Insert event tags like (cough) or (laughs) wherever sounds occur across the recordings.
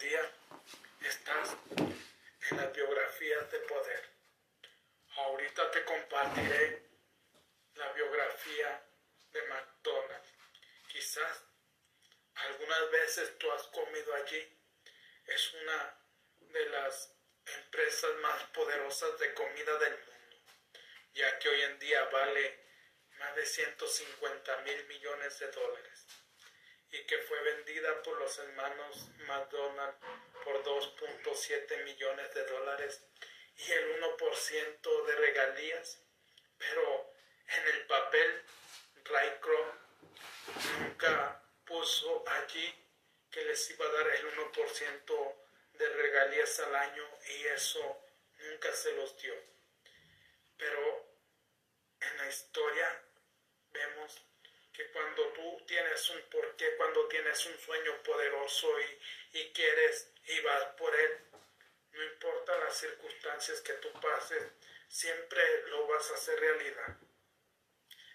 día estás en las biografías de poder. Ahorita te compartiré la biografía de McDonald's. Quizás algunas veces tú has comido allí. Es una de las empresas más poderosas de comida del mundo, ya que hoy en día vale más de 150 mil millones de dólares y que fue vendida por los hermanos McDonald por 2.7 millones de dólares y el 1% de regalías, pero en el papel Ray nunca puso allí que les iba a dar el 1% de regalías al año y eso nunca se los dio. Pero en la historia vemos que cuando tú tienes un porqué, cuando tienes un sueño poderoso y, y quieres y vas por él, no importa las circunstancias que tú pases, siempre lo vas a hacer realidad.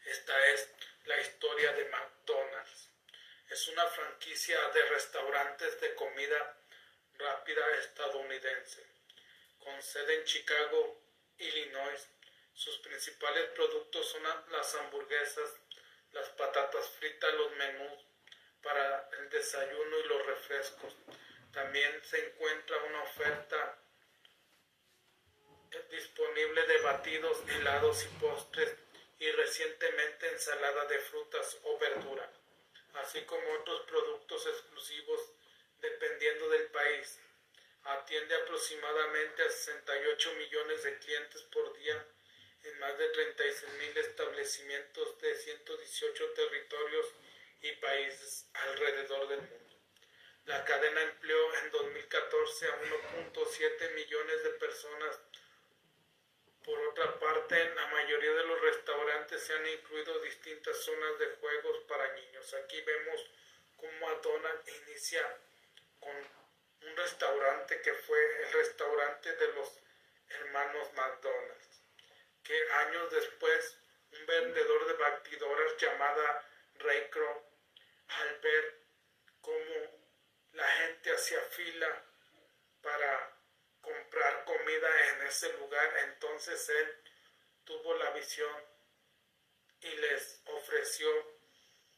Esta es la historia de McDonald's. Es una franquicia de restaurantes de comida rápida estadounidense, con sede en Chicago, Illinois. Sus principales productos son las hamburguesas, las patatas fritas, los menús para el desayuno y los refrescos. También se encuentra una oferta disponible de batidos, helados y postres y recientemente ensalada de frutas o verduras, así como otros productos exclusivos dependiendo del país. Atiende aproximadamente a 68 millones de clientes por día en más de 36 mil establecimientos de 118 territorios y países alrededor del mundo. La cadena empleó en 2014 a 1.7 millones de personas. Por otra parte, en la mayoría de los restaurantes se han incluido distintas zonas de juegos para niños. Aquí vemos cómo Adona inicia con un restaurante que fue el restaurante de los hermanos McDonald's que años después un vendedor de batidoras llamada Ray Kroc, al ver cómo la gente hacía fila para comprar comida en ese lugar, entonces él tuvo la visión y les ofreció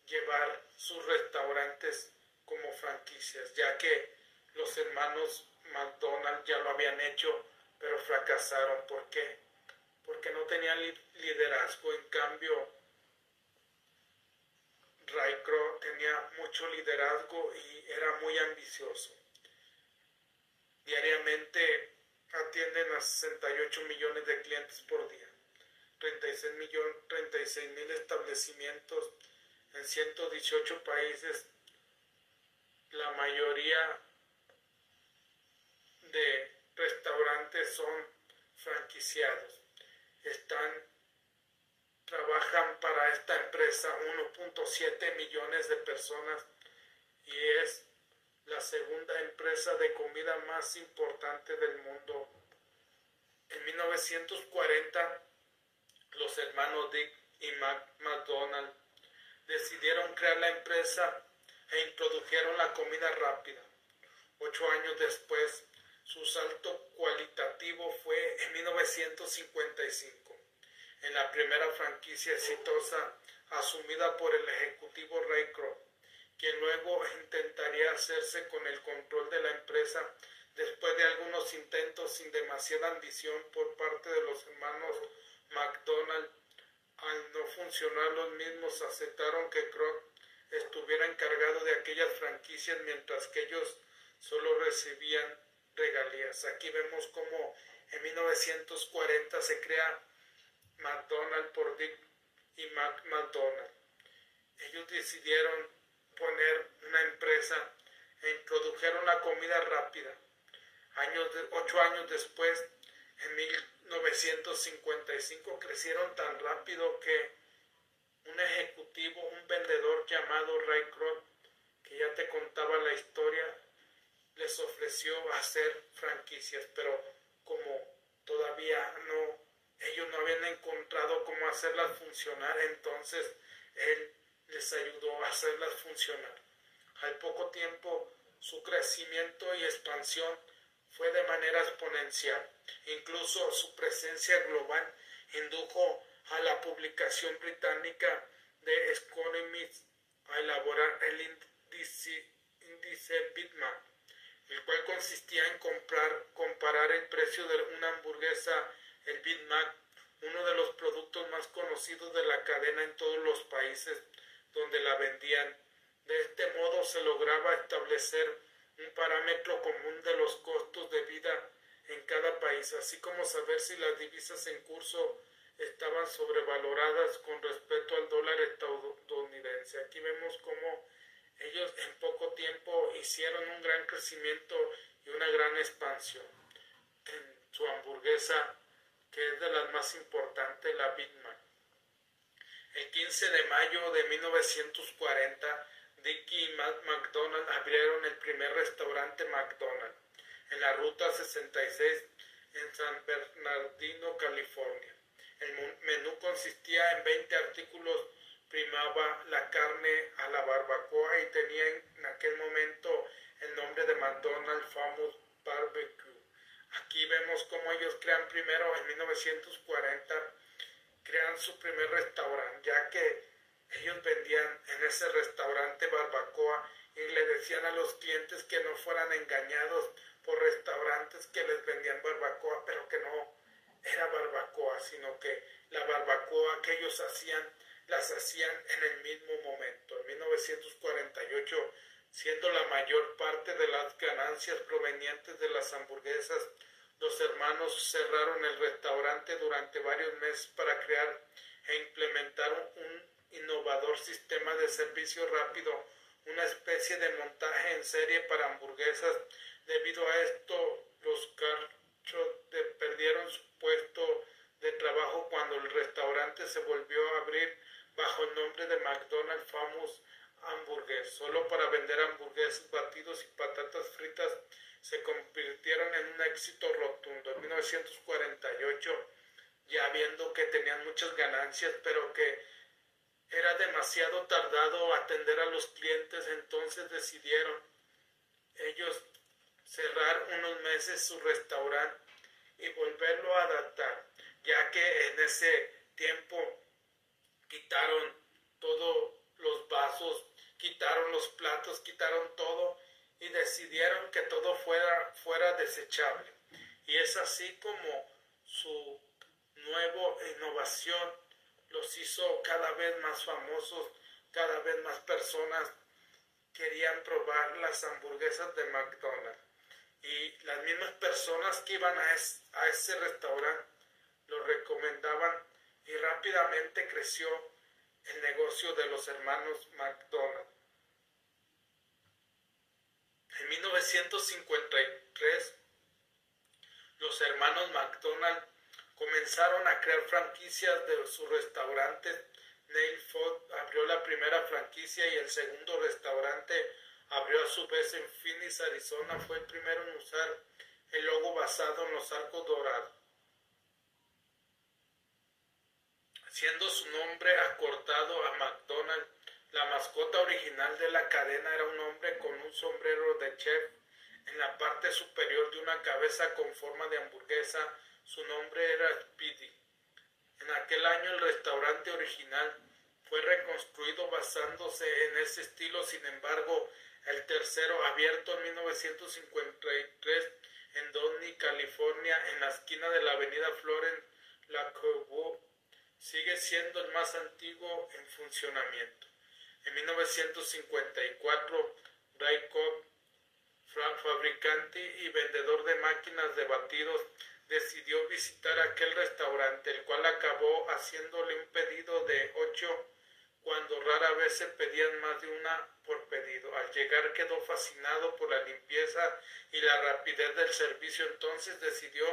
llevar sus restaurantes como franquicias, ya que los hermanos McDonald's ya lo habían hecho, pero fracasaron. ¿Por qué? Porque no tenía liderazgo, en cambio Raikro tenía mucho liderazgo y era muy ambicioso. Diariamente atienden a 68 millones de clientes por día, 36 mil establecimientos en 118 países, la mayoría de restaurantes son franquiciados están trabajan para esta empresa 1.7 millones de personas y es la segunda empresa de comida más importante del mundo. En 1940, los hermanos Dick y McDonald decidieron crear la empresa e introdujeron la comida rápida. Ocho años después, su salto cualitativo fue en 1955, en la primera franquicia exitosa asumida por el ejecutivo Ray Kroc, quien luego intentaría hacerse con el control de la empresa después de algunos intentos sin demasiada ambición por parte de los hermanos McDonald. Al no funcionar los mismos aceptaron que Kroc estuviera encargado de aquellas franquicias mientras que ellos solo recibían regalías. Aquí vemos cómo en 1940 se crea McDonald's por Dick y Mac McDonald. Ellos decidieron poner una empresa e introdujeron la comida rápida. Años de, ocho años después, en 1955, crecieron tan rápido que un ejecutivo, un vendedor llamado Ray Kroc, que ya te contaba la historia, les ofreció hacer franquicias, pero como todavía no, ellos no habían encontrado cómo hacerlas funcionar, entonces él les ayudó a hacerlas funcionar. Al poco tiempo su crecimiento y expansión fue de manera exponencial. Incluso su presencia global indujo a la publicación británica de Economist a elaborar el índice, índice el cual consistía en comprar, comparar el precio de una hamburguesa, el Bitmark, uno de los productos más conocidos de la cadena en todos los países donde la vendían. De este modo se lograba establecer un parámetro común de los costos de vida en cada país, así como saber si las divisas en curso estaban sobrevaloradas con respecto al dólar estadounidense. Aquí vemos cómo ellos en poco tiempo hicieron un gran crecimiento y una gran expansión en su hamburguesa, que es de las más importantes, la Big Mac. El 15 de mayo de 1940, Dicky y McDonald abrieron el primer restaurante McDonald's en la Ruta 66 en San Bernardino, California. El menú consistía en 20 artículos, primaba la carne a la barbacoa y tenía en aquel momento el nombre de McDonald's Famous Barbecue. Aquí vemos cómo ellos crean primero en 1940, crean su primer restaurante, ya que ellos vendían en ese restaurante barbacoa y le decían a los clientes que no fueran engañados por restaurantes que les vendían barbacoa, pero que no era barbacoa, sino que la barbacoa que ellos hacían, las hacían en el mismo momento. En 1948, siendo la mayor parte de las ganancias provenientes de las hamburguesas, los hermanos cerraron el restaurante durante varios meses para crear e implementar un innovador sistema de servicio rápido, una especie de montaje en serie para hamburguesas. Debido a esto, los carchos perdieron su puesto de trabajo cuando el restaurante se volvió a abrir bajo el nombre de McDonald's Famous Hamburgues, solo para vender hamburguesas batidos y patatas fritas se convirtieron en un éxito rotundo. En 1948, ya viendo que tenían muchas ganancias, pero que era demasiado tardado atender a los clientes, entonces decidieron ellos cerrar unos meses su restaurante y volverlo a adaptar, ya que en ese tiempo quitaron todos los vasos, quitaron los platos, quitaron todo y decidieron que todo fuera, fuera desechable. Y es así como su nueva innovación los hizo cada vez más famosos, cada vez más personas querían probar las hamburguesas de McDonald's. Y las mismas personas que iban a, ese restaurante lo recomendaban y rápidamente creció el negocio de los hermanos McDonald. En 1953, los hermanos McDonald comenzaron a crear franquicias de sus restaurantes. Neil Ford abrió la primera franquicia y el segundo restaurante abrió a su vez en Phoenix, Arizona. Fue el primero en usar el logo basado en los arcos dorados. Siendo su nombre acortado a McDonald's, la mascota original de la cadena era un hombre con un sombrero de chef en la parte superior de una cabeza con forma de hamburguesa su nombre era Speedy. En aquel año el restaurante original fue reconstruido basándose en ese estilo, sin embargo, el tercero, abierto en 1953 en Donny, California, en la esquina de la avenida Florence La sigue siendo el más antiguo en funcionamiento. En 1954, Ray Cobb, fabricante y vendedor de máquinas de batidos, decidió visitar aquel restaurante, el cual acabó haciéndole un pedido de ocho cuando rara vez se pedían más de una por pedido. Al llegar quedó fascinado por la limpieza y la rapidez del servicio, entonces decidió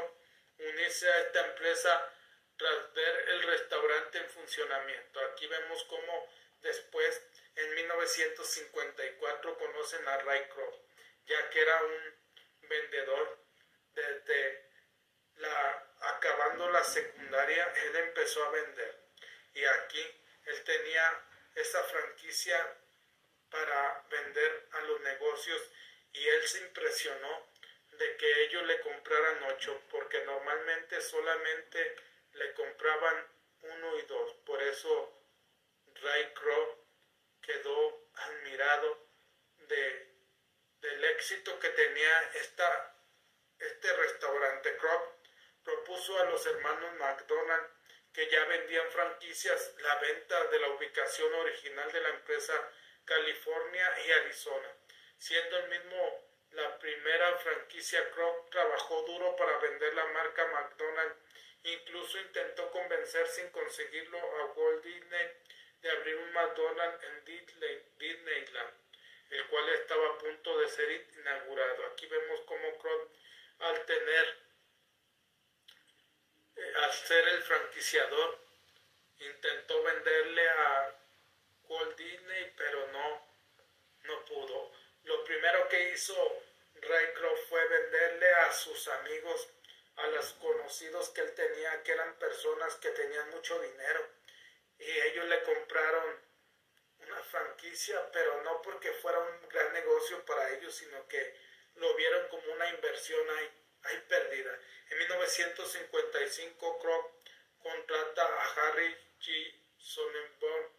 unirse a esta empresa tras ver el restaurante en funcionamiento. Aquí vemos cómo después, en 1954, conocen a Ray Kroc, ya que era un vendedor desde la, acabando la secundaria, él empezó a vender. Y aquí él tenía esa franquicia para vender a los negocios y él se impresionó de que ellos le compraran ocho, porque normalmente solamente le compraban uno y dos. Por eso Ray Kroc quedó admirado de, del éxito que tenía esta, este restaurante. Kroc propuso a los hermanos McDonald que ya vendían franquicias la venta de la ubicación original de la empresa California y Arizona, siendo el mismo la primera franquicia Kroc trabajó duro para vender la marca McDonald's. Incluso intentó convencer sin conseguirlo a Walt Disney de abrir un McDonald's en Disneyland, el cual estaba a punto de ser inaugurado. Aquí vemos cómo Kroc, al tener, eh, al ser el franquiciador, intentó venderle a Walt Disney, pero no, no pudo. Lo primero que hizo Raycroft fue venderle a sus amigos, a los conocidos que él tenía, que eran personas que tenían mucho dinero. Y ellos le compraron una franquicia, pero no porque fuera un gran negocio para ellos, sino que lo vieron como una inversión ahí, ahí perdida. En 1955, Kroc contrata a Harry G. Sonnenborn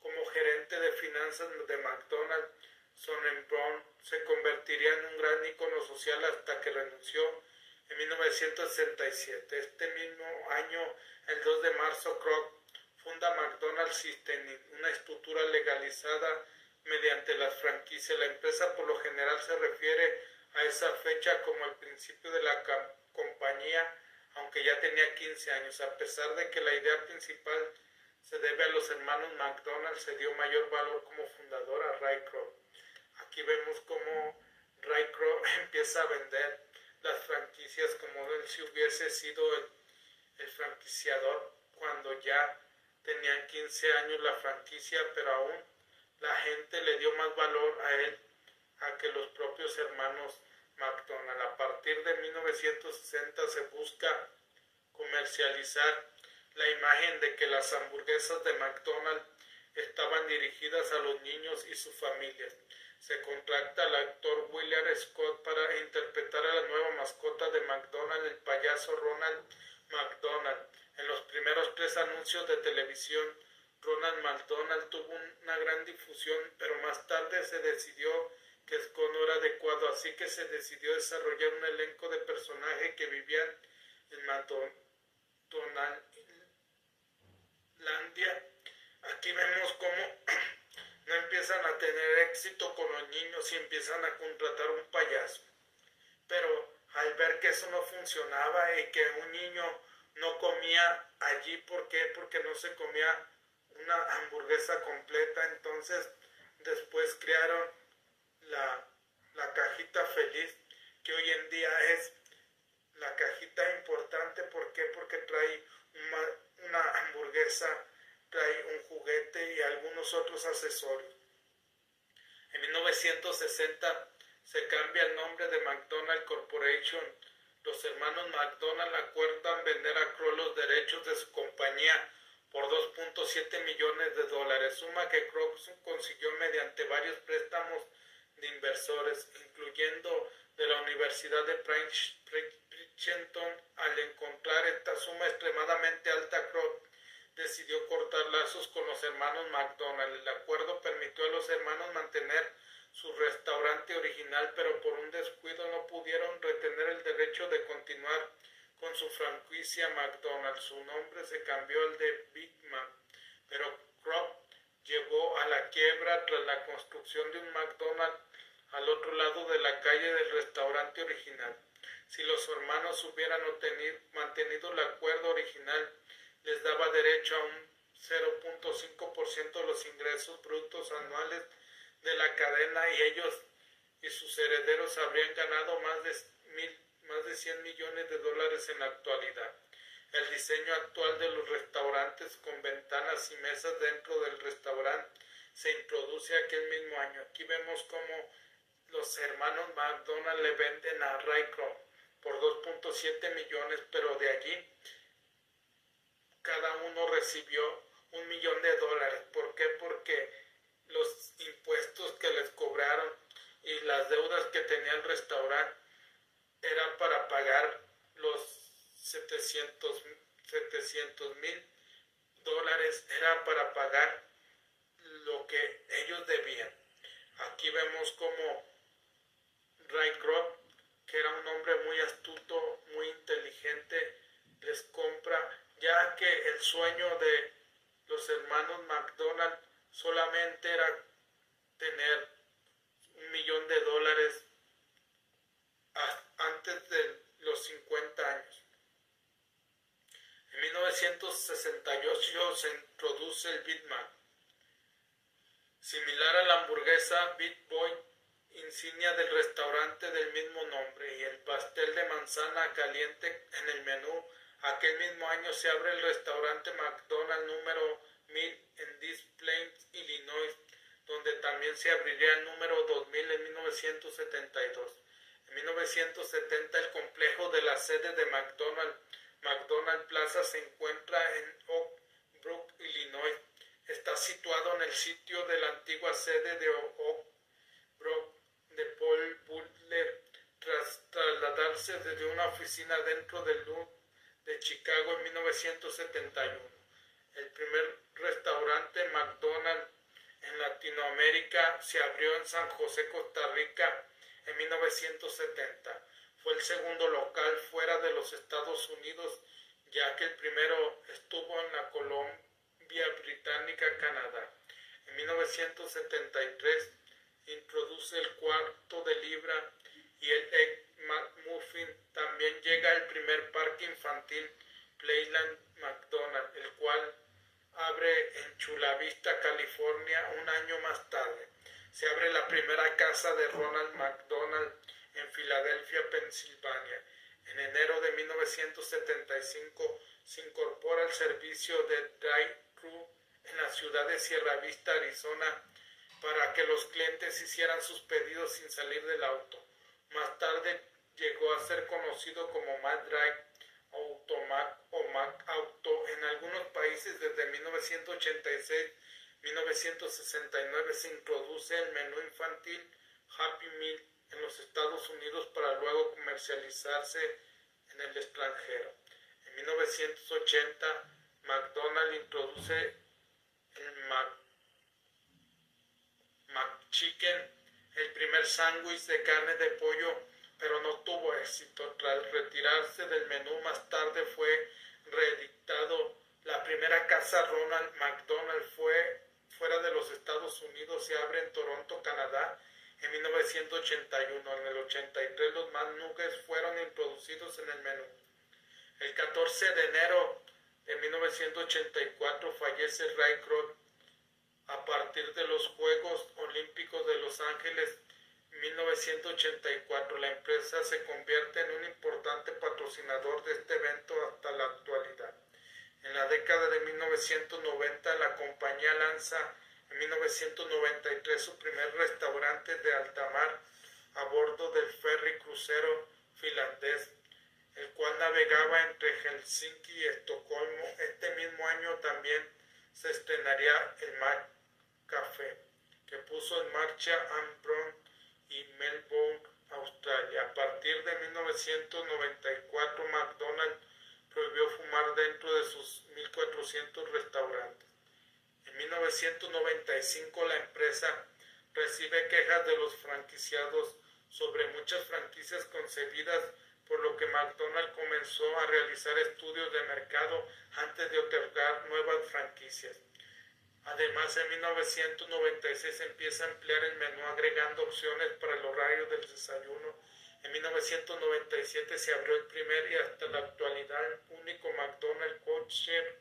como gerente de finanzas de McDonald's. Sonnenborn se convertiría en un gran ícono social hasta que renunció en 1967. Este mismo año, el 2 de marzo, Kroc funda McDonald's System, una estructura legalizada mediante las franquicias. La empresa por lo general se refiere a esa fecha como el principio de la compañía, aunque ya tenía 15 años. A pesar de que la idea principal se debe a los hermanos McDonald, se dio mayor valor como fundador a Ray Kroc. Aquí vemos cómo Ray Kroc (laughs) empieza a vender como él si hubiese sido el, franquiciador cuando ya tenían 15 años la franquicia, pero aún la gente le dio más valor a él a que los propios hermanos McDonald. A partir de 1960 se busca comercializar la imagen de que las hamburguesas de McDonald's estaban dirigidas a los niños y sus familias. Se contrata al actor William Scott para interpretar a la nueva mascota de McDonald's, el payaso Ronald McDonald. En los primeros tres anuncios de televisión, Ronald McDonald tuvo una gran difusión, pero más tarde se decidió que Scott no era adecuado, así que se decidió desarrollar un elenco de personajes que vivían en McDonald Landia. Aquí vemos cómo no empiezan a tener éxito con los niños y empiezan a contratar un payaso. Pero al ver que eso no funcionaba y que un niño no comía allí, ¿por qué? Porque no se comía una hamburguesa completa, entonces después crearon la, la cajita feliz, que hoy en día es la cajita importante, ¿por qué? Porque trae una, una hamburguesa, un juguete y algunos otros accesorios. En 1960 se cambia el nombre de McDonald Corporation. Los hermanos McDonald acuerdan vender a Kroll los derechos de su compañía por 2.7 millones de dólares, suma que Kroll consiguió mediante varios préstamos de inversores, incluyendo de la Universidad de Princeton. Al encontrar esta suma extremadamente alta, Kroc decidió cortar lazos con los hermanos McDonald. El acuerdo permitió a los hermanos mantener su restaurante original, pero por un descuido no pudieron retener el derecho de continuar con su franquicia McDonald's. Su nombre se cambió al de Big Mac, pero Kroc llevó a la quiebra tras la construcción de un McDonald's al otro lado de la calle del restaurante original. Si los hermanos hubieran mantenido el acuerdo original, les daba derecho a un 0.5% de los ingresos brutos anuales de la cadena y ellos y sus herederos habrían ganado más de, mil, más de 100 millones de dólares en la actualidad. El diseño actual de los restaurantes con ventanas y mesas dentro del restaurante se introduce aquel mismo año. Aquí vemos cómo los hermanos McDonald le venden a Raycroft por 2.7 millones, pero de allí cada uno recibió un millón de dólares. ¿Por qué? Porque los impuestos que les cobraron y las deudas que tenía el restaurante eran para pagar los 700 mil dólares, era para pagar lo que ellos debían. Aquí vemos como Ray Kroc, que era un hombre muy astuto, muy inteligente, ya que el sueño de los hermanos McDonald solamente era tener un millón de dólares antes de los 50 años. En 1968 se introduce el Bitman, similar a la hamburguesa Beat Boy, insignia del restaurante del mismo nombre, y el pastel de manzana caliente en el menú. Aquel mismo año se abre el restaurante McDonald's número 1000 en Des Plaines, Illinois, donde también se abriría el número 2000 en 1972. En 1970 el complejo de la sede de McDonald's, McDonald Plaza, se encuentra en Oak Brook, Illinois. Está situado en el sitio de la antigua sede de Oak Brook de Paul Butler tras trasladarse desde una oficina dentro del Louvre de Chicago en 1971. El primer restaurante McDonald's en Latinoamérica se abrió en San José, Costa Rica en 1970. Fue el segundo local fuera de los Estados Unidos, ya que el primero estuvo en la Colombia Británica, Canadá. En 1973 introduce el cuarto de libra y el Egg Muffin. También llega el primer parque infantil Playland McDonald, el cual abre en Chula Vista, California, un año más tarde. Se abre la primera casa de Ronald McDonald en Filadelfia, Pensilvania. En enero de 1975 se incorpora el servicio de drive-thru en la ciudad de Sierra Vista, Arizona, para que los clientes hicieran sus pedidos sin salir del auto. Más tarde llegó a ser conocido como McDrive Automac o Mac Auto en algunos países desde 1986 1969 se introduce el menú infantil Happy Meal en los Estados Unidos para luego comercializarse en el extranjero. En 1980 McDonald's introduce el McChicken, el primer sándwich de carne de pollo, pero no tuvo éxito. Tras retirarse del menú más tarde fue reeditado. La primera casa Ronald McDonald fue fuera de los Estados Unidos se abre en Toronto, Canadá, en 1981. En el 83 los más nuggets fueron introducidos en el menú. El 14 de enero de 1984 fallece Ray Kroc a partir de los Juegos Olímpicos de Los Ángeles 1984. La empresa se convierte en un importante patrocinador de este evento hasta la actualidad. En la década de 1990 la compañía lanza en 1993 su primer restaurante de alta mar a bordo del ferry crucero finlandés, el cual navegaba entre Helsinki y Estocolmo. Este mismo año también se estrenaría el Mar Café, que puso en marcha Ambron y Melbourne, Australia. A partir de 1994 McDonald's prohibió fumar dentro de sus 1.400 restaurantes. En 1995 la empresa recibe quejas de los franquiciados sobre muchas franquicias concebidas, por lo que McDonald's comenzó a realizar estudios de mercado antes de otorgar nuevas franquicias. Además, en 1996 empieza a emplear el menú agregando opciones para el horario del desayuno en 1997 se abrió el primer y hasta la actualidad único McDonald's Kosher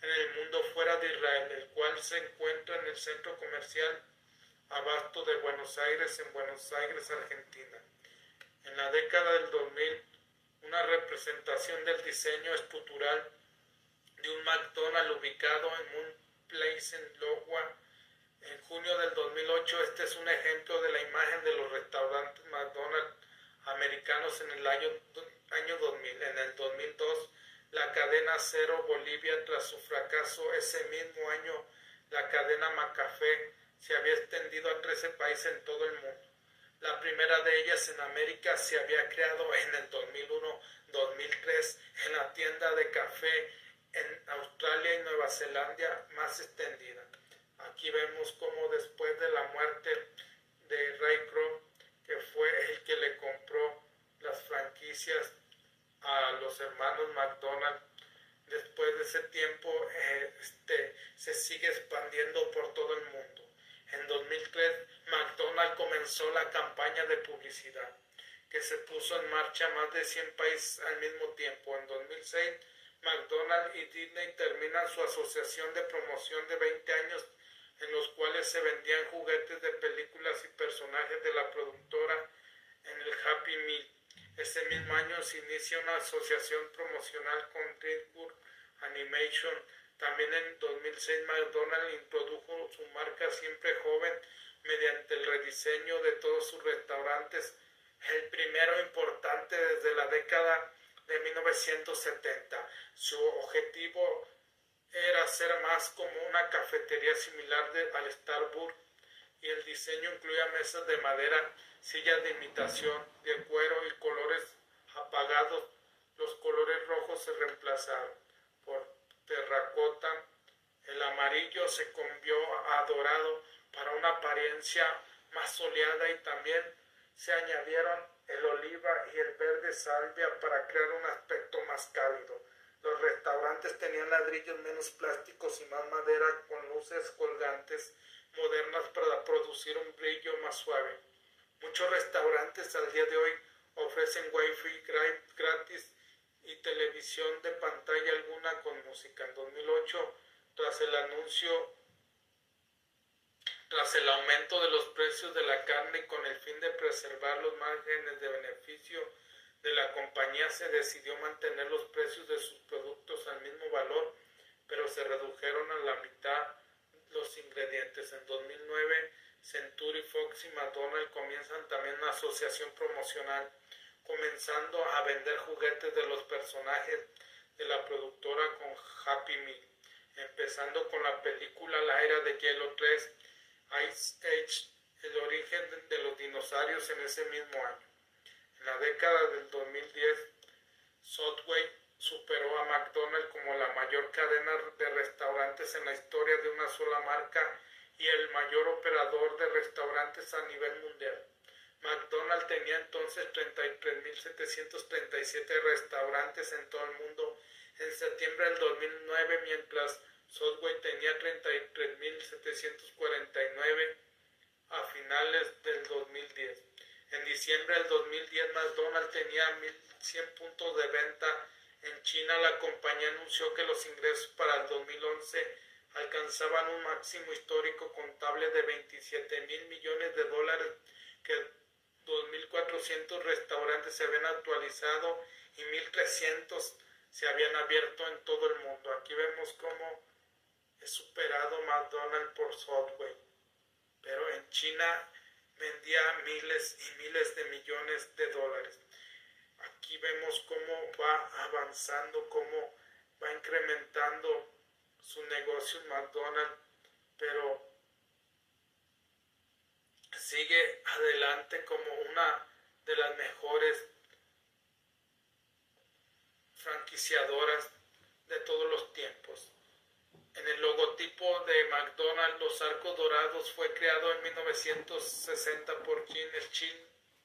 en el mundo fuera de Israel, el cual se encuentra en el centro comercial Abasto de Buenos Aires, en Buenos Aires, Argentina. En la década del 2000, una representación del diseño estructural de un McDonald's ubicado en Moon Place en Logua. En junio del 2008, este es un ejemplo de la imagen de los restaurantes McDonald's americanos en el año, año 2000. En el 2002, la cadena Cero Bolivia, tras su fracaso ese mismo año, la cadena Macafé se había extendido a 13 países en todo el mundo. La primera de ellas en América se había creado en el 2001-2003 en la tienda de café en Australia y Nueva Zelanda más extendida. Aquí vemos cómo después de la muerte de Ray Kroc, que fue el que le compró las franquicias a los hermanos McDonald, después de ese tiempo eh, este, se sigue expandiendo por todo el mundo. En 2003, McDonald comenzó la campaña de publicidad que se puso en marcha más de 100 países al mismo tiempo. En 2006, McDonald's y Disney terminan su asociación de promoción de 20 años en los cuales se vendían juguetes de películas y personajes de la productora en el Happy Meal. Ese mismo año se inicia una asociación promocional con DreamWorks Animation. También en 2006 McDonald's introdujo su marca siempre joven mediante el rediseño de todos sus restaurantes, el primero importante desde la década de 1970. Su objetivo era ser más como una cafetería similar al Starbucks y el diseño incluía mesas de madera, sillas de imitación, de cuero y colores apagados. Los colores rojos se reemplazaron por terracota. El amarillo se cambió a dorado para una apariencia más soleada y también se añadieron el oliva y el verde salvia para crear un aspecto más cálido. Los restaurantes tenían ladrillos menos plásticos y más madera con luces colgantes modernas para producir un brillo más suave. Muchos restaurantes al día de hoy ofrecen wifi gratis y televisión de pantalla alguna con música. En 2008, tras el anuncio, tras el aumento de los precios de la carne con el fin de preservar los márgenes de beneficio de la compañía se decidió mantener los precios de sus productos al mismo valor, pero se redujeron a la mitad los ingredientes. En 2009, Century Fox y McDonald's comienzan también una asociación promocional, comenzando a vender juguetes de los personajes de la productora con Happy Meal, empezando con la película La Era de Hielo 3, Ice Age, el origen de los dinosaurios en ese mismo año. En la década del 2010, Subway superó a McDonald's como la mayor cadena de restaurantes en la historia de una sola marca y el mayor operador de restaurantes a nivel mundial. McDonald's tenía entonces 33.737 restaurantes en todo el mundo en septiembre del 2009, mientras Subway tenía 33.749 a finales del 2010. En diciembre del 2010 McDonald's tenía 1.100 puntos de venta. En China la compañía anunció que los ingresos para el 2011 alcanzaban un máximo histórico contable de 27 mil millones de dólares, que 2.400 restaurantes se habían actualizado y 1.300 se habían abierto en todo el mundo. Aquí vemos cómo es superado McDonald's por Subway. Pero en China vendía miles y miles de millones de dólares. Aquí vemos cómo va avanzando, cómo va incrementando su negocio McDonald's, pero sigue adelante como una de las mejores franquiciadoras de todos los tiempos. En el logotipo de McDonald's, los arcos dorados fue creado en 1960 por Gene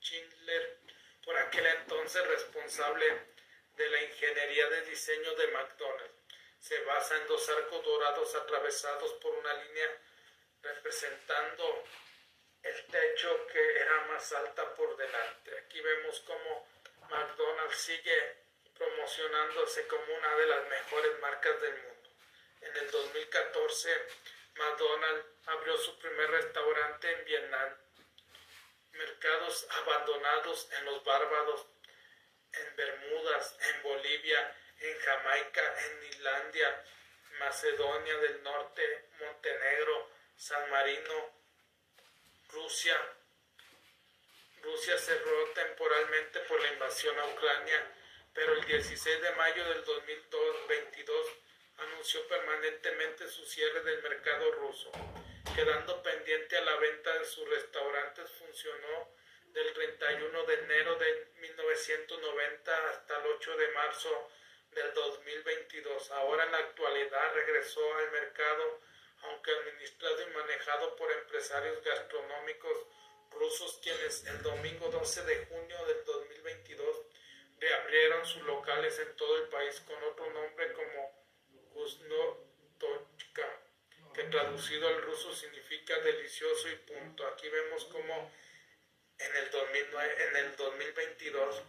Schindler, por aquel entonces responsable de la ingeniería de diseño de McDonald's. Se basa en dos arcos dorados atravesados por una línea representando el techo que era más alta por delante. Aquí vemos cómo McDonald's sigue promocionándose como una de las mejores marcas del mundo. En el 2014, McDonald's abrió su primer restaurante en Vietnam. Mercados abandonados en los Bárbados, en Bermudas, en Bolivia, en Jamaica, en Islandia, Macedonia del Norte, Montenegro, San Marino, Rusia. Rusia cerró temporalmente por la invasión a Ucrania, pero el 16 de mayo del 2022 anunció permanentemente su cierre del mercado ruso, quedando pendiente a la venta de sus restaurantes funcionó del 31 de enero de 1990 hasta el 8 de marzo del 2022. Ahora en la actualidad regresó al mercado, aunque administrado y manejado por empresarios gastronómicos rusos quienes el domingo 12 de junio del 2022 reabrieron sus locales en todo el país con otro nombre como Tochka, que traducido al ruso significa delicioso y punto. Aquí vemos como en el, 2009, en el 2022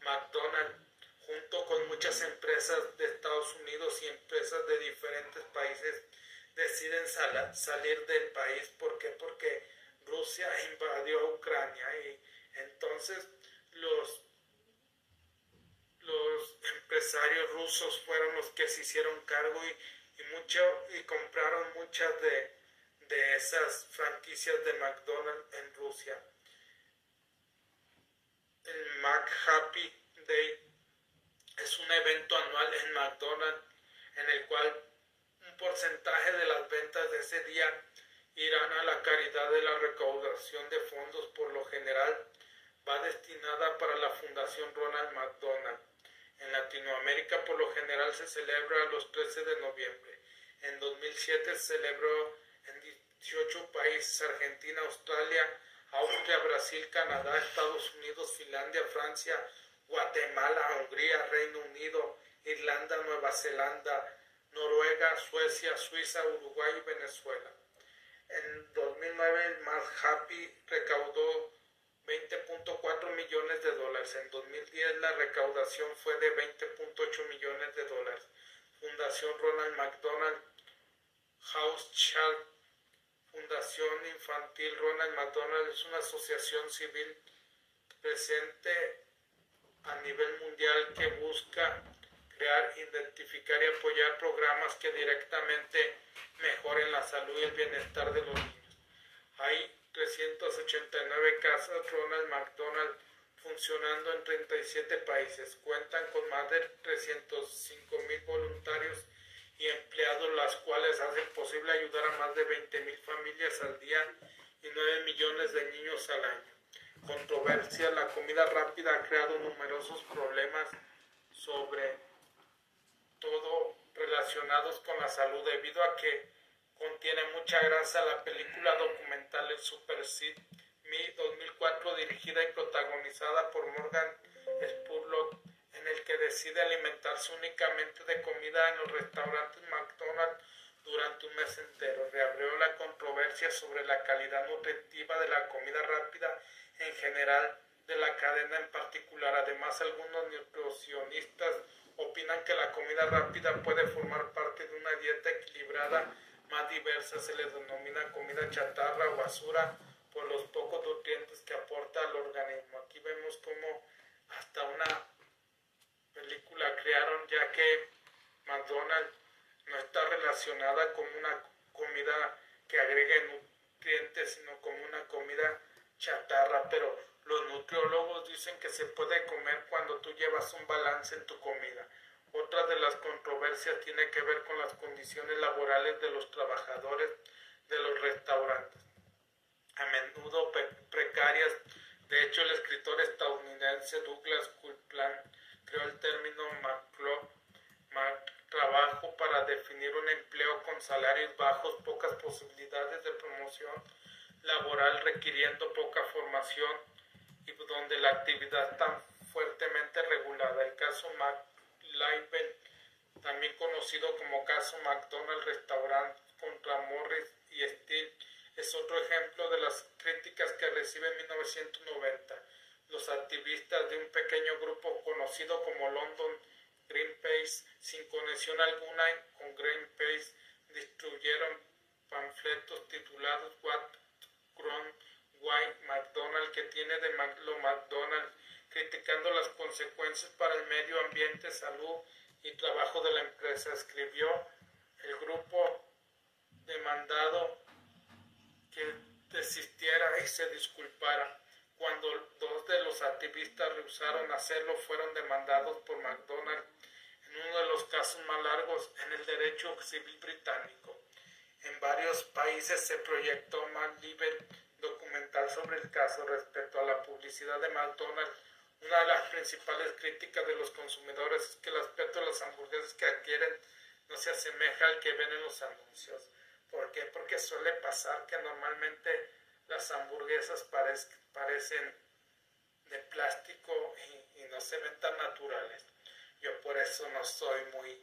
McDonald's junto con muchas empresas de Estados Unidos y empresas de diferentes países deciden salir del país. ¿Por qué? Porque Rusia invadió Ucrania y entonces los, los empresarios rusos fueron los que se hicieron cargo y, y, mucho, y compraron muchas de, de esas franquicias de McDonald's en Rusia. El Mac Happy Day es un evento anual en McDonald's en el cual un porcentaje de las ventas de ese día irán a la caridad de la recaudación de fondos por lo general va destinada para la Fundación Ronald McDonald. En Latinoamérica por lo general se celebra los 13 de noviembre. En 2007 se celebró en 18 países, Argentina, Australia, Austria, Brasil, Canadá, Estados Unidos, Finlandia, Francia, Guatemala, Hungría, Reino Unido, Irlanda, Nueva Zelanda, Noruega, Suecia, Suiza, Uruguay y Venezuela. En 2009 el Más Happy recaudó 20.4 millones de dólares. En 2010 la recaudación fue de 20.8 millones de dólares. Fundación Ronald McDonald House Child Fundación Infantil Ronald McDonald es una asociación civil presente a nivel mundial que busca crear, identificar y apoyar programas que directamente mejoren la salud y el bienestar de los niños. Hay 389 casas Ronald McDonald funcionando en 37 países. Cuentan con más de 305 mil voluntarios y empleados, las cuales hacen posible ayudar a más de 20 mil familias al día y 9 millones de niños al año. Controversia, la comida rápida ha creado numerosos problemas sobre todo relacionados con la salud debido a que contiene mucha grasa. La película documental El Super Seed Me 2004 dirigida y protagonizada por Morgan Spurlock en el que decide alimentarse únicamente de comida en los restaurantes McDonald's durante un mes entero. Reabrió la controversia sobre la calidad nutritiva de la comida rápida en general de la cadena en particular. Además, algunos nutricionistas opinan que la comida rápida puede formar parte de una dieta equilibrada más diversa. Se le denomina comida chatarra o basura por los pocos nutrientes que aporta al organismo. Aquí vemos cómo hasta una película crearon ya que McDonald's no está relacionada con una comida que agregue nutrientes, sino como una comida chatarra, pero los nutriólogos dicen que se puede comer cuando tú llevas un balance en tu comida. Otra de las controversias tiene que ver con las condiciones laborales de los trabajadores de los restaurantes, a menudo precarias. De hecho, el escritor estadounidense Douglas Coupland creó el término trabajo para definir un empleo con salarios bajos, pocas posibilidades de promoción laboral requiriendo poca formación y donde la actividad tan fuertemente regulada. El caso McLaren, también conocido como caso McDonald's Restaurant contra Morris y Steel, es otro ejemplo de las críticas que recibe en 1990 los activistas de un pequeño grupo conocido como London Greenpeace, sin conexión alguna con Greenpeace, destruyeron panfletos titulados What Grown White McDonald que tiene de lo McDonald, criticando las consecuencias para el medio ambiente, salud y trabajo de la empresa. Escribió el grupo demandado que desistiera y se disculpara. Cuando dos de los activistas rehusaron hacerlo, fueron demandados por McDonald en uno de los casos más largos en el derecho civil británico. En varios países se proyectó más libre documental sobre el caso respecto a la publicidad de McDonald's, una de las principales críticas de los consumidores es que el aspecto de las hamburguesas que adquieren no se asemeja al que ven en los anuncios. ¿Por qué? Porque suele pasar que normalmente las hamburguesas parecen de plástico y, no se ven tan naturales. Yo por eso no soy muy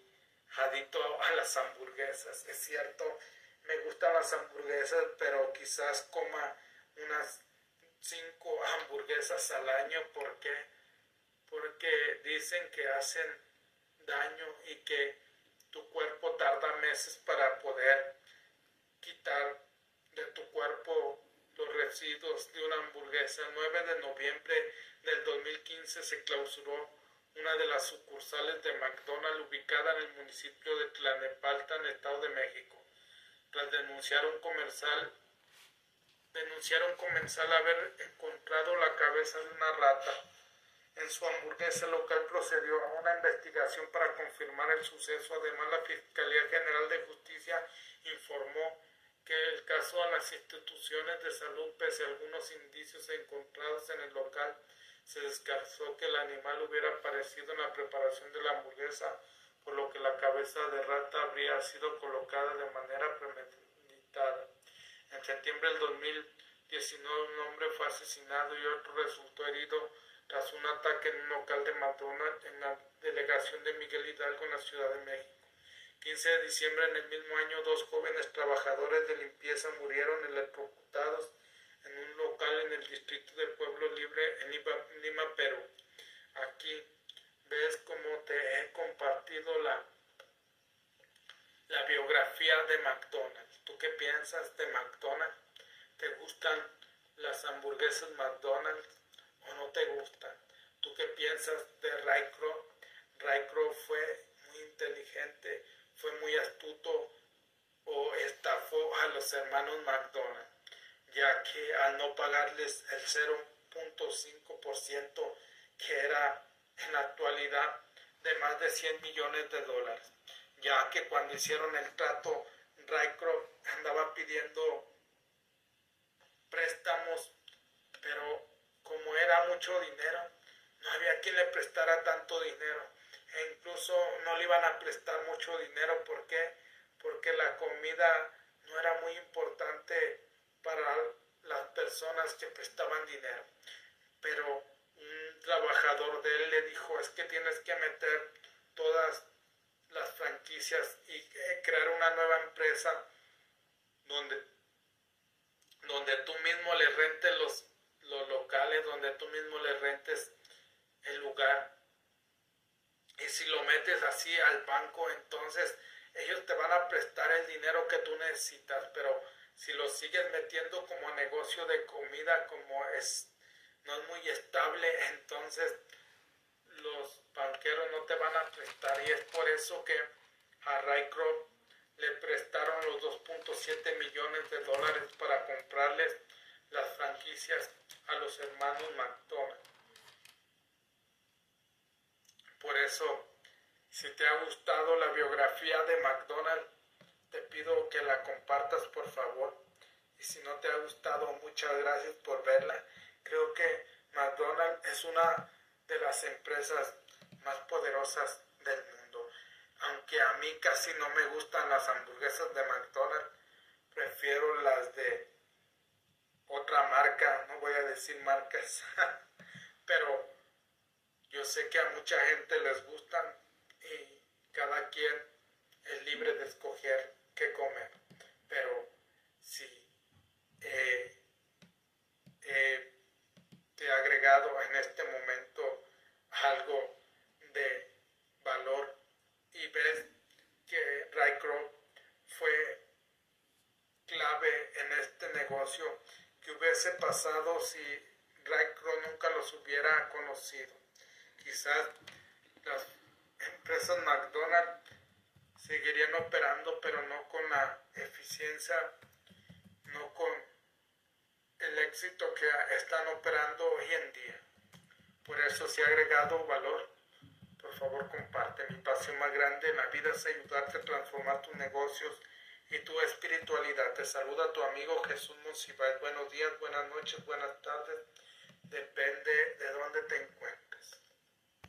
adicto a las hamburguesas. Es cierto, me gustan las hamburguesas, pero quizás coma unas cinco hamburguesas al año porque porque dicen que hacen daño y que tu cuerpo tarda meses para poder quitar de tu cuerpo los residuos de una hamburguesa. El 9 de noviembre del 2015 se clausuró una de las sucursales de McDonald's ubicada en el municipio de Tlanepalta, en el Estado de México. Tras denunciar un comercial, denunciaron comensal haber encontrado la cabeza de una rata en su hamburguesa local procedió a una investigación para confirmar el suceso. Además, la Fiscalía General de Justicia informó que el caso a las instituciones de salud, pese a algunos indicios encontrados en el local, se descartó que el animal hubiera aparecido en la preparación de la hamburguesa, por lo que la cabeza de rata habría sido colocada de manera premeditada. En septiembre del 2019 un hombre fue asesinado y otro resultó herido tras un ataque en un local de McDonald's en la delegación de Miguel Hidalgo en la Ciudad de México. 15 de diciembre en el mismo año, dos jóvenes trabajadores de limpieza murieron electrocutados en un local en el distrito del Pueblo Libre en Lima, Perú. Aquí ves cómo te he compartido la, la biografía de McDonald's. ¿Tú qué piensas de McDonald's? ¿Te gustan las hamburguesas McDonald's o no te gustan? ¿Tú qué piensas de Rycroft? Rycroft fue muy inteligente fue muy astuto o estafó a los hermanos McDonald, ya que al no pagarles el 0.5% que era en la actualidad de más de 100 millones de dólares, ya que cuando hicieron el trato, Rycroft andaba pidiendo préstamos, pero como era mucho dinero, no había quien le prestara tanto dinero e incluso no le iban a prestar mucho dinero. ¿Por qué? Porque la comida no era muy importante para las personas que prestaban dinero. Pero un trabajador de él le dijo, es que tienes que meter todas las franquicias y eh, crear una nueva empresa donde, donde tú mismo le rentes los, los locales, donde tú mismo le rentes el lugar. Y si lo metes así al banco, entonces ellos te van a prestar el dinero que tú necesitas, pero si lo sigues metiendo como negocio de comida, como es no es muy estable, entonces los banqueros no te van a prestar. Y es por eso que a Rycroft le prestaron los 2.7 millones de dólares para comprarles las franquicias a los hermanos McDonald's. Por eso, si te ha gustado la biografía de McDonald, te pido que la compartas por favor. Y si no te ha gustado, muchas gracias por verla. Creo que McDonald's es una de las empresas más poderosas del mundo. Aunque a mí casi no me gustan las hamburguesas de McDonald's, prefiero las de otra marca, no voy a decir marcas, (laughs) pero yo sé que a mucha gente les gustan y cada quien es libre de escoger qué comer. Pero si eh, te he agregado en este momento algo ves que Rycroft fue clave en este negocio que hubiese pasado si Rycroft nunca los hubiera conocido quizás las empresas McDonald's seguirían operando, pero no con la eficiencia, no con el éxito que están operando hoy en día. Por eso si ha agregado valor, favor comparte. Mi pasión más grande en la vida es ayudarte a transformar tus negocios y tu espiritualidad. Te saluda tu amigo Jesús Monsiváis. Buenos días, buenas noches, buenas tardes. Depende de dónde te